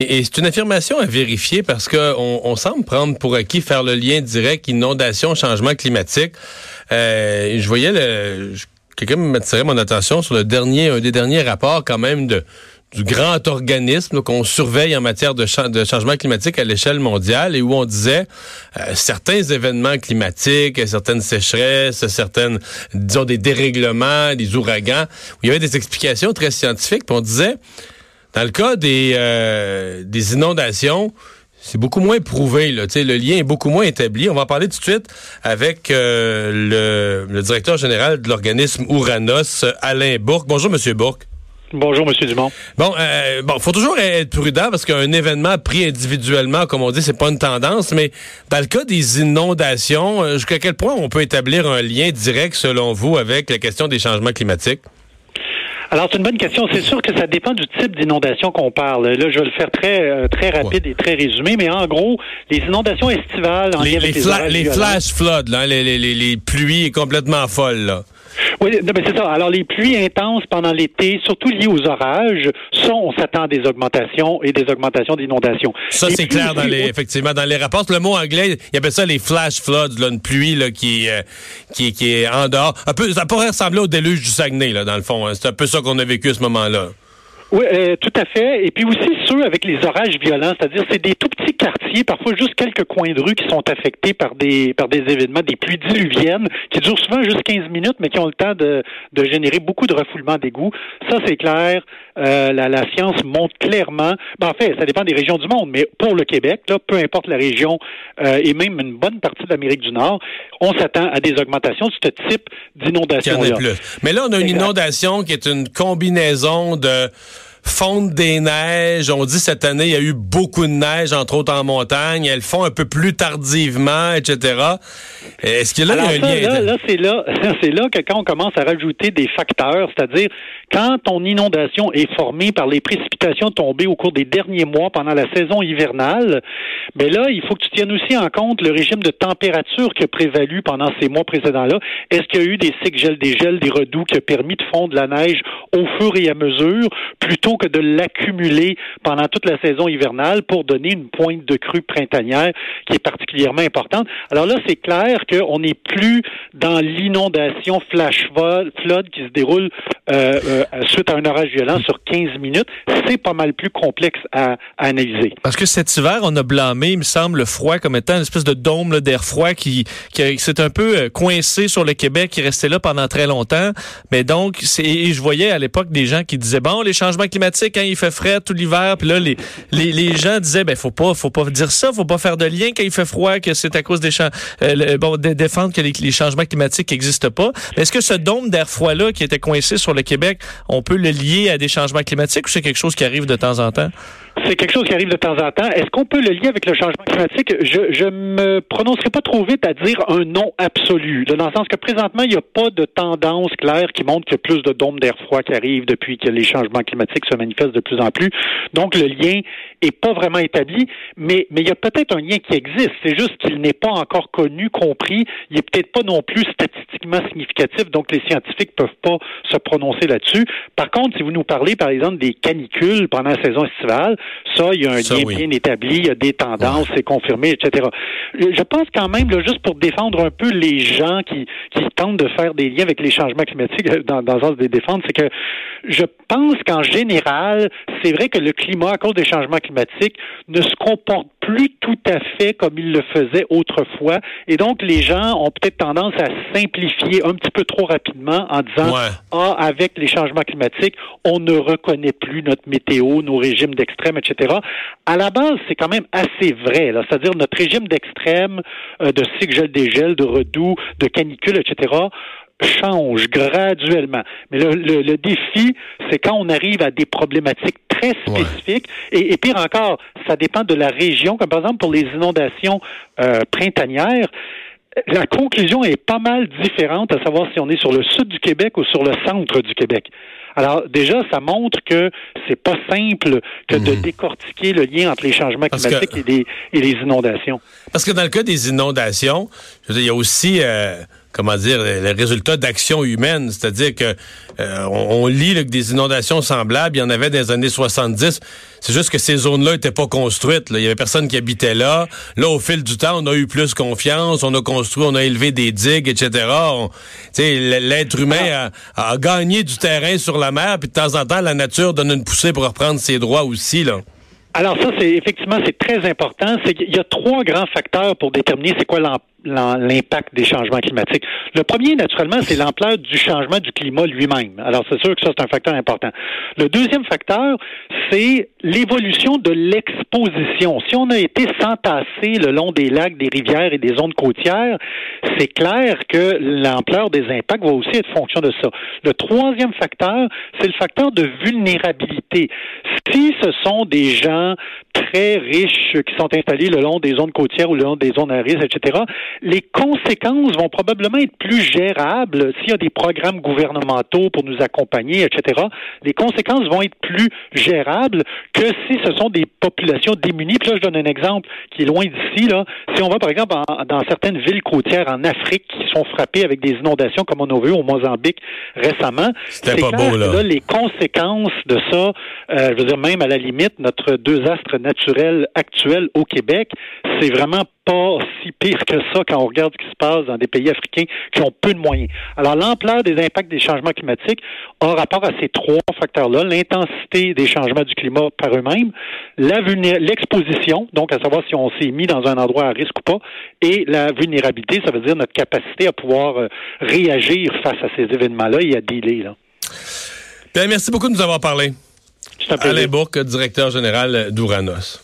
Et c'est une affirmation à vérifier parce qu'on on semble prendre pour acquis faire le lien direct inondation, changement climatique. Euh, je voyais le, quelqu'un m'attirait mon attention sur le dernier, un des derniers rapports quand même de du grand organisme qu'on surveille en matière de, de, changement climatique à l'échelle mondiale et où on disait euh, certains événements climatiques, certaines sécheresses, certaines, disons, des dérèglements, des ouragans, où il y avait des explications très scientifiques, puis on disait dans le cas des, euh, des inondations, c'est beaucoup moins prouvé. Là. le lien est beaucoup moins établi. On va en parler tout de suite avec euh, le, directeur général de l'organisme Ouranos, Alain Bourque. Bonjour, Monsieur Bourque. Bonjour, Monsieur Dumont. Bon, euh, bon, faut toujours être prudent parce qu'un événement pris individuellement, comme on dit, c'est pas une tendance, mais dans le cas des inondations, jusqu'à quel point on peut établir un lien direct, selon vous, avec la question des changements climatiques? Alors, c'est une bonne question. C'est sûr que ça dépend du type d'inondation qu'on parle. Là, je vais le faire très euh, très rapide et très résumé, mais en gros, les inondations estivales en les, les, les flash floods, là, les, les, les, pluies complètement folles. Là. Oui, mais c'est ça. Alors, les pluies intenses pendant l'été, surtout liées aux orages, ça, on s'attend à des augmentations et des augmentations d'inondations. Ça, c'est clair dans les, effectivement, dans les rapports. Le mot anglais, il appelle ça les flash floods, là, une pluie là, qui, euh, qui, qui est en dehors. Un peu, ça pourrait ressembler au déluge du Saguenay, là, dans le fond. Hein. C'est un peu ça qu'on a vécu à ce moment-là. Oui, euh, tout à fait. Et puis aussi ceux avec les orages violents, c'est-à-dire c'est des tout petits quartiers, parfois juste quelques coins de rue qui sont affectés par des par des événements, des pluies diluviennes qui durent souvent juste 15 minutes, mais qui ont le temps de, de générer beaucoup de refoulement d'égouts. Ça, c'est clair. Euh, la, la, science montre clairement. Ben, en fait, ça dépend des régions du monde, mais pour le Québec, là, peu importe la région euh, et même une bonne partie de l'Amérique du Nord, on s'attend à des augmentations de ce type d'inondation. Mais là, on a une inondation qui est une combinaison de fonte des neiges. On dit cette année, il y a eu beaucoup de neige, entre autres en montagne. Elles font un peu plus tardivement, etc. Est-ce que là, il y a un lien? Là, là c'est là, c'est là que quand on commence à rajouter des facteurs, c'est-à-dire quand ton inondation est formée par les précipitations tombées au cours des derniers mois pendant la saison hivernale, mais là, il faut que tu tiennes aussi en compte le régime de température qui a prévalu pendant ces mois précédents-là. Est-ce qu'il y a eu des cycles gel, des gels, des redoux qui ont permis de fondre la neige au fur et à mesure, plutôt que de l'accumuler pendant toute la saison hivernale pour donner une pointe de crue printanière qui est particulièrement importante. Alors là, c'est clair qu'on n'est plus dans l'inondation flash flood qui se déroule euh, euh, suite à un orage violent sur 15 minutes. C'est pas mal plus complexe à, analyser. Parce que cet hiver, on a blâmé, il me semble, le froid comme étant une espèce de dôme d'air froid qui, qui s'est un peu euh, coincé sur le Québec, qui restait là pendant très longtemps. Mais donc, et je voyais à l'époque des gens qui disaient, bon, les changements climatiques quand il fait frais tout l'hiver. Les, gens disaient, ben faut pas, faut pas dire ça, faut pas faire de lien quand il fait froid, que c'est à cause des champs, euh, bon, défendre que les, changements climatiques n'existent pas. Est-ce que ce dôme d'air froid là qui était coincé sur le Québec, on peut le lier à des changements climatiques ou c'est quelque chose qui arrive de temps en temps? C'est quelque chose qui arrive de temps en temps. Est-ce qu'on peut le lier avec le changement climatique? Je, je me prononcerai pas trop vite à dire un non absolu. dans le sens que présentement, il n'y a pas de tendance claire qui montre qu'il y a plus de dômes d'air froid qui arrivent depuis que les changements climatiques se manifestent de plus en plus. Donc, le lien est pas vraiment établi, mais, mais il y a peut-être un lien qui existe. C'est juste qu'il n'est pas encore connu, compris. Il est peut-être pas non plus statistiquement significatif, donc les scientifiques peuvent pas se prononcer là-dessus. Par contre, si vous nous parlez, par exemple, des canicules pendant la saison estivale, ça, il y a un lien bien établi, il y a des tendances, c'est confirmé, etc. Je pense quand même, là, juste pour défendre un peu les gens qui, qui tentent de faire des liens avec les changements climatiques dans, dans le sens des défendre, c'est que je pense qu'en général, c'est vrai que le climat, à cause des changements climatiques, ne se comporte plus tout à fait comme il le faisait autrefois. Et donc, les gens ont peut-être tendance à simplifier un petit peu trop rapidement en disant, ah, avec les changements climatiques, on ne reconnaît plus notre météo, nos régimes d'extrême, etc. À la base, c'est quand même assez vrai. C'est-à-dire notre régime d'extrême, euh, de cycle gel-dégel, de redoux, de canicule, etc., change graduellement. Mais le, le, défi, c'est quand on arrive à des problématiques très spécifiques, et, pire encore, ça dépend de la région, comme par exemple pour les inondations euh, printanières, la conclusion est pas mal différente à savoir si on est sur le sud du Québec ou sur le centre du Québec. Alors déjà, ça montre que c'est pas simple que de mhm. décortiquer le lien entre les changements climatiques et, les, et, les, inondations. Parce que dans le cas des inondations, il y a aussi euh, comment dire, les résultats d'actions humaines. C'est-à-dire que euh, on, lit que des inondations semblables, il y en avait dans les années 70. C'est juste que ces zones-là étaient pas construites. Il y avait personne qui habitait là. Là, au fil du temps, on a eu plus confiance, on a construit, on a élevé des digues, etc. L'être humain a, a, gagné du terrain sur la mer, puis de temps en temps, la nature donne une poussée pour reprendre ses droits aussi. Là. Alors ça, c'est effectivement, c'est très important. C'est qu'il y a trois grands facteurs pour déterminer c'est quoi l'impact des changements climatiques. Le premier, naturellement, c'est l'ampleur du changement du climat lui-même. Alors, c'est sûr que ça, c'est un facteur important. Le deuxième facteur, c'est l'évolution de l'exposition. Si on a été s'entasser le long des lacs, des rivières et des zones côtières, c'est clair que l'ampleur des impacts va aussi être fonction de ça. Le troisième facteur, c'est le facteur de vulnérabilité. Si ce sont des gens très riches qui sont installés le long des zones côtières ou le long des zones à risque, etc., les conséquences vont probablement être plus gérables s'il y a des programmes gouvernementaux pour nous accompagner, etc. Les conséquences vont être plus gérables que si ce sont des populations démunies. Puis là, je donne un exemple qui est loin d'ici. Là. Si on va, par exemple, dans certaines villes côtières en Afrique qui sont frappées avec des inondations comme on a vu au Mozambique récemment, c'est beau, là. les conséquences de ça, euh, je veux dire, même à la limite, notre deux astres naturels actuels au Québec, c'est vraiment pas si pire que ça quand on regarde ce qui se passe dans des pays africains qui ont peu de moyens. Alors, l'ampleur des impacts des changements climatiques a rapport à ces trois facteurs-là, l'intensité des changements du climat par eux-mêmes, l'exposition, donc à savoir si on s'est mis dans un endroit à risque ou pas, et la vulnérabilité, ça veut dire notre capacité à pouvoir euh, réagir face à ces événements-là et à dealer. Bien, merci beaucoup de nous avoir parlé. Alain Bourque, directeur général d'Ouranos.